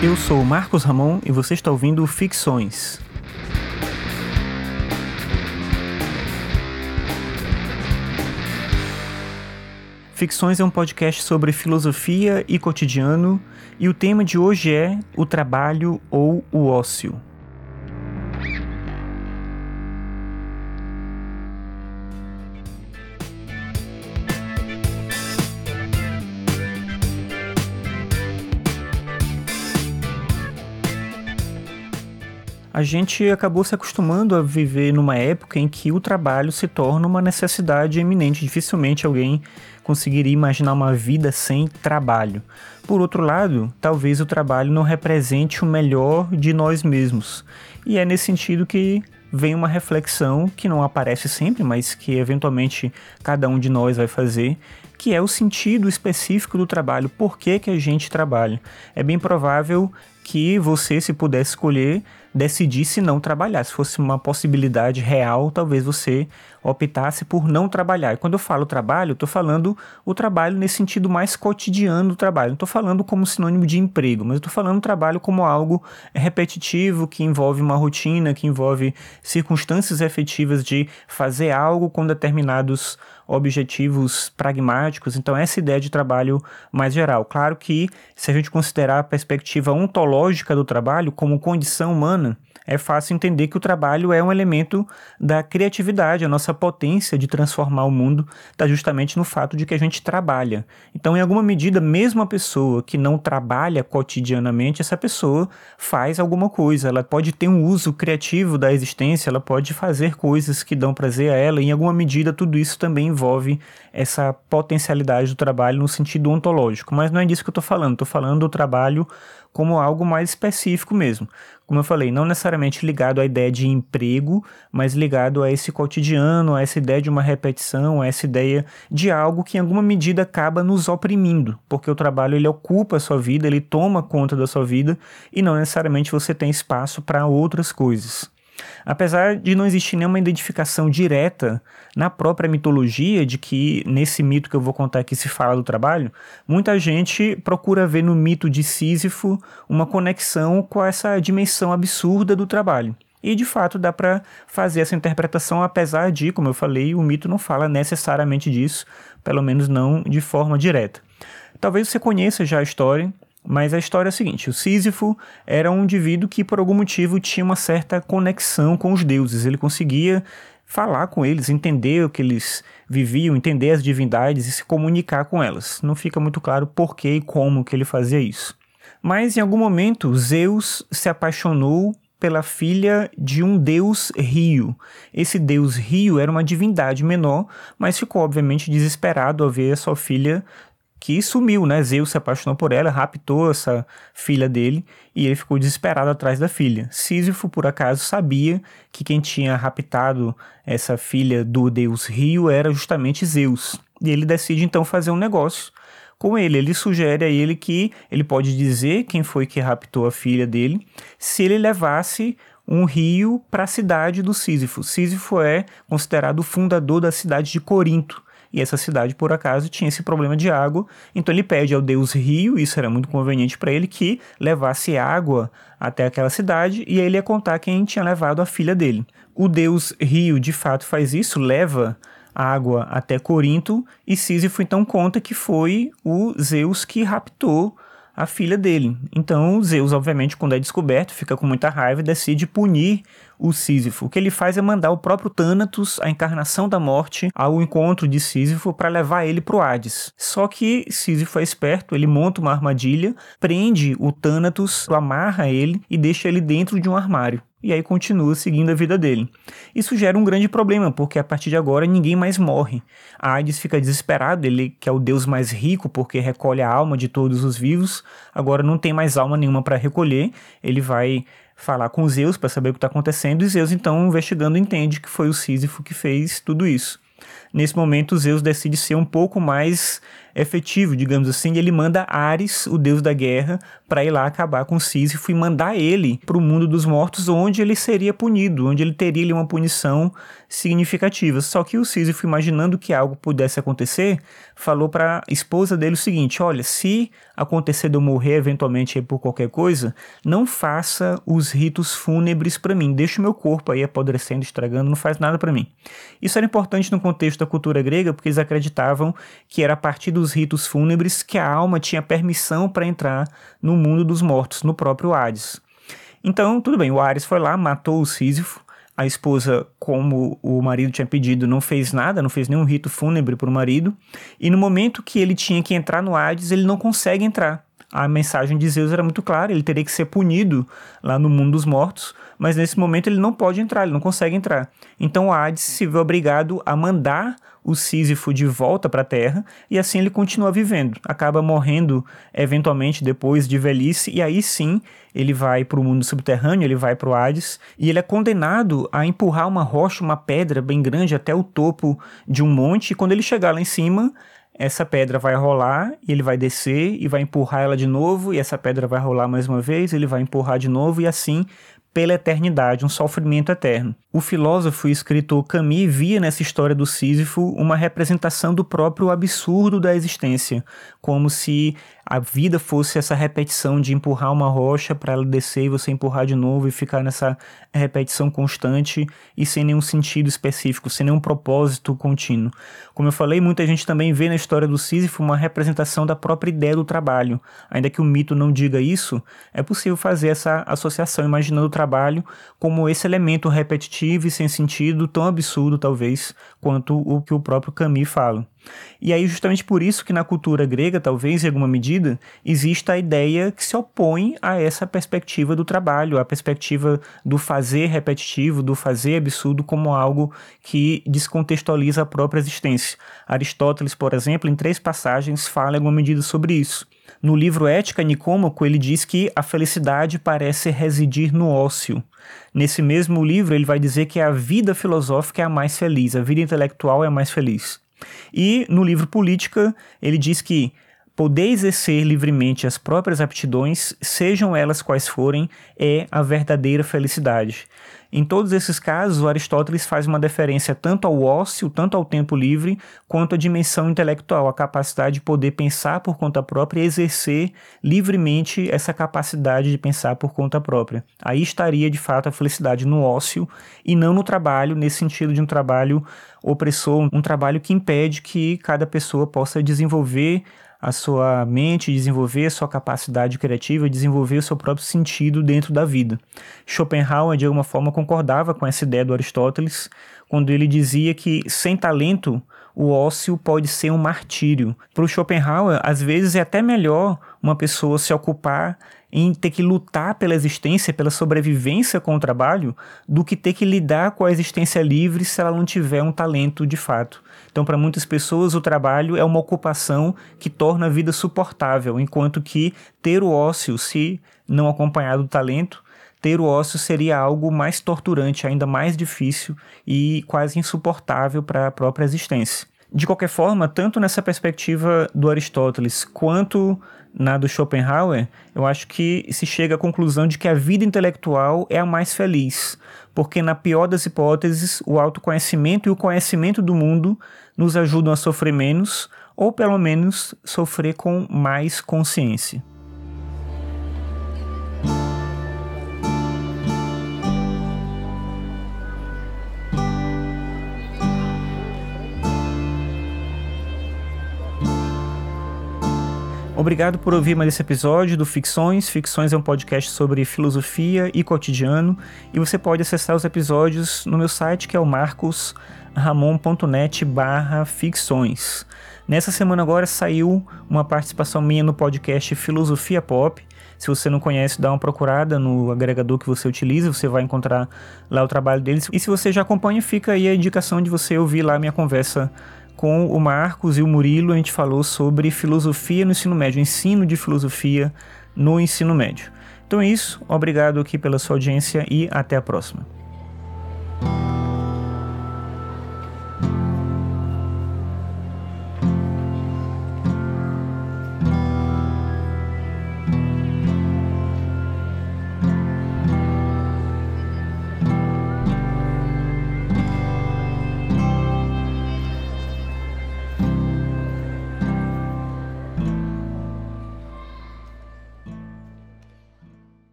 Eu sou Marcos Ramon e você está ouvindo Ficções. Ficções é um podcast sobre filosofia e cotidiano, e o tema de hoje é o trabalho ou o ócio. A gente acabou se acostumando a viver numa época em que o trabalho se torna uma necessidade eminente. Dificilmente alguém conseguiria imaginar uma vida sem trabalho. Por outro lado, talvez o trabalho não represente o melhor de nós mesmos. E é nesse sentido que vem uma reflexão que não aparece sempre, mas que eventualmente cada um de nós vai fazer, que é o sentido específico do trabalho, por que, que a gente trabalha. É bem provável que você, se pudesse escolher, decidisse não trabalhar. Se fosse uma possibilidade real, talvez você optasse por não trabalhar. E quando eu falo trabalho, estou falando o trabalho nesse sentido mais cotidiano do trabalho. Não estou falando como sinônimo de emprego, mas estou falando trabalho como algo repetitivo, que envolve uma rotina, que envolve circunstâncias efetivas de fazer algo com determinados objetivos pragmáticos. Então, essa ideia de trabalho mais geral. Claro que, se a gente considerar a perspectiva ontológica do trabalho como condição humana, é fácil entender que o trabalho é um elemento da criatividade, a nossa potência de transformar o mundo está justamente no fato de que a gente trabalha. Então, em alguma medida, mesmo a pessoa que não trabalha cotidianamente, essa pessoa faz alguma coisa, ela pode ter um uso criativo da existência, ela pode fazer coisas que dão prazer a ela, em alguma medida tudo isso também envolve essa potencialidade do trabalho no sentido ontológico. Mas não é disso que eu estou falando, estou falando do trabalho como algo mais específico mesmo. Como eu falei, não necessariamente ligado à ideia de emprego, mas ligado a esse cotidiano, a essa ideia de uma repetição, a essa ideia de algo que em alguma medida acaba nos oprimindo, porque o trabalho ele ocupa a sua vida, ele toma conta da sua vida e não necessariamente você tem espaço para outras coisas. Apesar de não existir nenhuma identificação direta na própria mitologia de que nesse mito que eu vou contar aqui se fala do trabalho, muita gente procura ver no mito de Sísifo uma conexão com essa dimensão absurda do trabalho. E de fato dá para fazer essa interpretação, apesar de, como eu falei, o mito não fala necessariamente disso, pelo menos não de forma direta. Talvez você conheça já a história, mas a história é a seguinte: o Sísifo era um indivíduo que, por algum motivo, tinha uma certa conexão com os deuses. Ele conseguia falar com eles, entender o que eles viviam, entender as divindades e se comunicar com elas. Não fica muito claro por que e como que ele fazia isso. Mas em algum momento, Zeus se apaixonou pela filha de um deus rio. Esse deus rio era uma divindade menor, mas ficou obviamente desesperado ao ver a sua filha que sumiu, né? Zeus se apaixonou por ela, raptou essa filha dele e ele ficou desesperado atrás da filha. Sísifo, por acaso, sabia que quem tinha raptado essa filha do deus Rio era justamente Zeus. E ele decide então fazer um negócio com ele. Ele sugere a ele que ele pode dizer quem foi que raptou a filha dele se ele levasse um rio para a cidade do Sísifo. Sísifo é considerado o fundador da cidade de Corinto. E essa cidade, por acaso, tinha esse problema de água. Então ele pede ao deus Rio, isso era muito conveniente para ele, que levasse água até aquela cidade e ele ia contar quem tinha levado a filha dele. O deus Rio, de fato, faz isso, leva água até Corinto e Sísifo então conta que foi o Zeus que raptou a filha dele. Então Zeus, obviamente, quando é descoberto, fica com muita raiva e decide punir o Sísifo. O que ele faz é mandar o próprio Thanatos, a encarnação da morte, ao encontro de Sísifo para levar ele para o Hades. Só que Sísifo é esperto, ele monta uma armadilha, prende o Thanatos, amarra ele e deixa ele dentro de um armário e aí continua seguindo a vida dele. Isso gera um grande problema, porque a partir de agora ninguém mais morre. A Hades fica desesperado, ele que é o deus mais rico porque recolhe a alma de todos os vivos, agora não tem mais alma nenhuma para recolher, ele vai falar com Zeus para saber o que está acontecendo, e Zeus então investigando entende que foi o Sísifo que fez tudo isso. Nesse momento Zeus decide ser um pouco mais efetivo, digamos assim, ele manda Ares, o deus da guerra, para ir lá acabar com Sísifo e mandar ele para o mundo dos mortos, onde ele seria punido, onde ele teria ali, uma punição significativa. Só que o Sísifo, imaginando que algo pudesse acontecer, falou para a esposa dele o seguinte: Olha, se acontecer de eu morrer eventualmente por qualquer coisa, não faça os ritos fúnebres para mim, deixa o meu corpo aí apodrecendo, estragando, não faz nada para mim. Isso era importante no contexto da cultura grega, porque eles acreditavam que era a partir dos ritos fúnebres que a alma tinha permissão para entrar no mundo dos mortos, no próprio Hades. Então, tudo bem, o Ares foi lá, matou o Sísifo, a esposa, como o marido tinha pedido, não fez nada, não fez nenhum rito fúnebre para o marido, e no momento que ele tinha que entrar no Hades, ele não consegue entrar. A mensagem de Zeus era muito clara, ele teria que ser punido lá no mundo dos mortos, mas nesse momento ele não pode entrar, ele não consegue entrar. Então o Hades se vê obrigado a mandar o Sísifo de volta para a Terra e assim ele continua vivendo. Acaba morrendo eventualmente depois de velhice e aí sim ele vai para o mundo subterrâneo, ele vai para o Hades e ele é condenado a empurrar uma rocha, uma pedra bem grande até o topo de um monte e quando ele chegar lá em cima essa pedra vai rolar e ele vai descer e vai empurrar ela de novo, e essa pedra vai rolar mais uma vez, ele vai empurrar de novo, e assim pela eternidade, um sofrimento eterno. O filósofo e escritor Camus via nessa história do Sísifo uma representação do próprio absurdo da existência, como se a vida fosse essa repetição de empurrar uma rocha para ela descer e você empurrar de novo e ficar nessa repetição constante e sem nenhum sentido específico, sem nenhum propósito contínuo. Como eu falei, muita gente também vê na história do Sísifo uma representação da própria ideia do trabalho. Ainda que o mito não diga isso, é possível fazer essa associação imaginando o trabalho como esse elemento repetitivo e sem sentido, tão absurdo talvez quanto o que o próprio Camus fala. E aí, justamente por isso que na cultura grega, talvez em alguma medida, exista a ideia que se opõe a essa perspectiva do trabalho, a perspectiva do fazer repetitivo, do fazer absurdo como algo que descontextualiza a própria existência. Aristóteles, por exemplo, em três passagens, fala em alguma medida sobre isso. No livro Ética Nicômaco, ele diz que a felicidade parece residir no ócio. Nesse mesmo livro, ele vai dizer que a vida filosófica é a mais feliz, a vida intelectual é a mais feliz. E no livro Política, ele diz que poder exercer livremente as próprias aptidões, sejam elas quais forem, é a verdadeira felicidade. Em todos esses casos, Aristóteles faz uma deferência tanto ao ócio, tanto ao tempo livre, quanto à dimensão intelectual, a capacidade de poder pensar por conta própria e exercer livremente essa capacidade de pensar por conta própria. Aí estaria, de fato, a felicidade no ócio e não no trabalho, nesse sentido de um trabalho opressor, um trabalho que impede que cada pessoa possa desenvolver a sua mente, desenvolver a sua capacidade criativa, desenvolver o seu próprio sentido dentro da vida. Schopenhauer, de alguma forma, concordava com essa ideia do Aristóteles, quando ele dizia que sem talento o ócio pode ser um martírio. Para o Schopenhauer, às vezes é até melhor uma pessoa se ocupar em ter que lutar pela existência, pela sobrevivência com o trabalho, do que ter que lidar com a existência livre se ela não tiver um talento de fato. Então, para muitas pessoas, o trabalho é uma ocupação que torna a vida suportável, enquanto que ter o ócio, se não acompanhado do talento, ter o ócio seria algo mais torturante, ainda mais difícil e quase insuportável para a própria existência. De qualquer forma, tanto nessa perspectiva do Aristóteles quanto na do Schopenhauer, eu acho que se chega à conclusão de que a vida intelectual é a mais feliz, porque na pior das hipóteses, o autoconhecimento e o conhecimento do mundo nos ajudam a sofrer menos, ou pelo menos sofrer com mais consciência. Obrigado por ouvir mais esse episódio do Ficções. Ficções é um podcast sobre filosofia e cotidiano e você pode acessar os episódios no meu site que é o marcosramon.net barra ficções. Nessa semana agora saiu uma participação minha no podcast Filosofia Pop. Se você não conhece, dá uma procurada no agregador que você utiliza, você vai encontrar lá o trabalho deles. E se você já acompanha, fica aí a indicação de você ouvir lá a minha conversa com o Marcos e o Murilo, a gente falou sobre filosofia no ensino médio, ensino de filosofia no ensino médio. Então é isso, obrigado aqui pela sua audiência e até a próxima.